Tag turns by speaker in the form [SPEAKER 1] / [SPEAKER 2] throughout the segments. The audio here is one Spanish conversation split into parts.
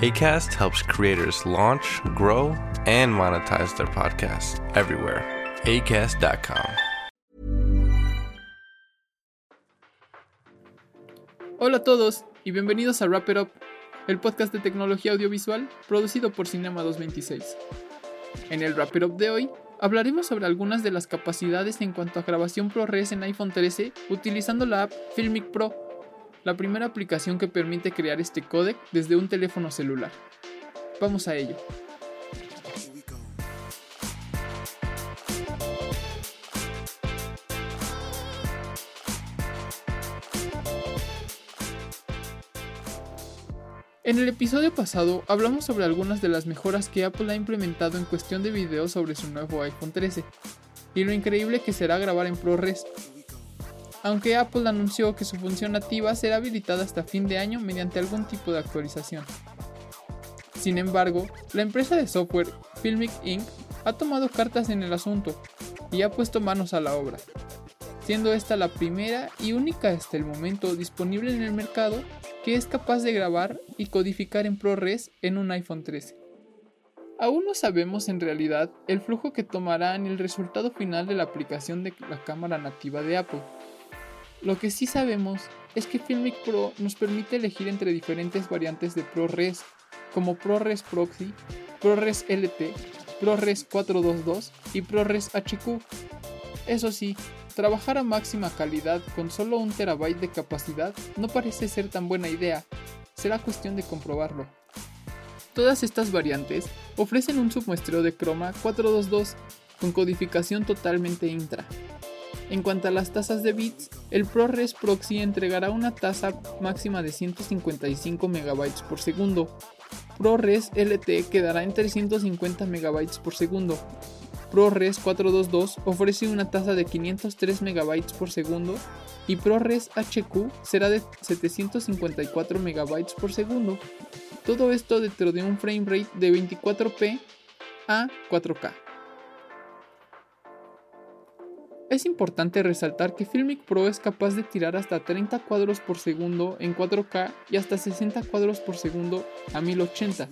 [SPEAKER 1] ACAST helps creators launch, grow, and monetize their podcasts everywhere. ACAST.com.
[SPEAKER 2] Hola a todos y bienvenidos a Wrap It Up, el podcast de tecnología audiovisual producido por Cinema 226. En el Wrap It Up de hoy hablaremos sobre algunas de las capacidades en cuanto a grabación ProRes en iPhone 13 utilizando la app Filmic Pro la primera aplicación que permite crear este códec desde un teléfono celular. Vamos a ello. En el episodio pasado hablamos sobre algunas de las mejoras que Apple ha implementado en cuestión de video sobre su nuevo iPhone 13 y lo increíble que será grabar en ProRes, aunque Apple anunció que su función nativa será habilitada hasta fin de año mediante algún tipo de actualización. Sin embargo, la empresa de software Filmic Inc. ha tomado cartas en el asunto y ha puesto manos a la obra, siendo esta la primera y única hasta el momento disponible en el mercado que es capaz de grabar y codificar en ProRes en un iPhone 13. Aún no sabemos en realidad el flujo que tomará ni el resultado final de la aplicación de la cámara nativa de Apple, lo que sí sabemos es que Filmic Pro nos permite elegir entre diferentes variantes de ProRes, como ProRes Proxy, ProRes LT, ProRes 422 y ProRes HQ. Eso sí, trabajar a máxima calidad con solo un terabyte de capacidad no parece ser tan buena idea, será cuestión de comprobarlo. Todas estas variantes ofrecen un submuestreo de croma 422 con codificación totalmente intra, en cuanto a las tasas de bits, el ProRes Proxy entregará una tasa máxima de 155 MB por segundo. ProRes LT quedará en 350 MB por segundo. ProRes 422 ofrece una tasa de 503 MB por segundo y ProRes HQ será de 754 MB por segundo. Todo esto dentro de un frame rate de 24p a 4K. Es importante resaltar que Filmic Pro es capaz de tirar hasta 30 cuadros por segundo en 4K y hasta 60 cuadros por segundo a 1080.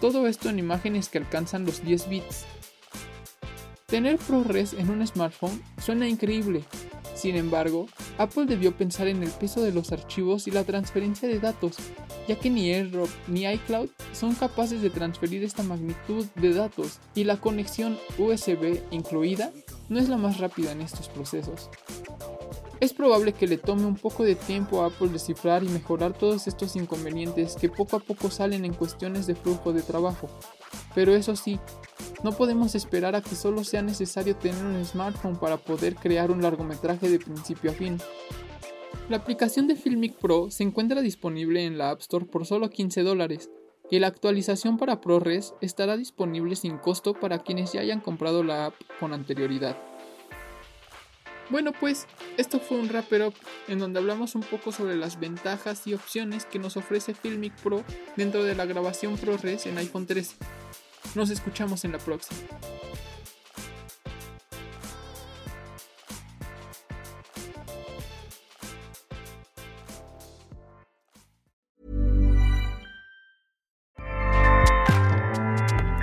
[SPEAKER 2] Todo esto en imágenes que alcanzan los 10 bits. Tener ProRes en un smartphone suena increíble. Sin embargo, Apple debió pensar en el peso de los archivos y la transferencia de datos, ya que ni AirDrop ni iCloud son capaces de transferir esta magnitud de datos y la conexión USB incluida no es la más rápida en estos procesos. Es probable que le tome un poco de tiempo a Apple descifrar y mejorar todos estos inconvenientes que poco a poco salen en cuestiones de flujo de trabajo. Pero eso sí, no podemos esperar a que solo sea necesario tener un smartphone para poder crear un largometraje de principio a fin. La aplicación de Filmic Pro se encuentra disponible en la App Store por solo 15 dólares y la actualización para ProRes estará disponible sin costo para quienes ya hayan comprado la app con anterioridad. Bueno pues, esto fue un Wrapper Up en donde hablamos un poco sobre las ventajas y opciones que nos ofrece Filmic Pro dentro de la grabación ProRes en iPhone 13. Nos escuchamos en la próxima.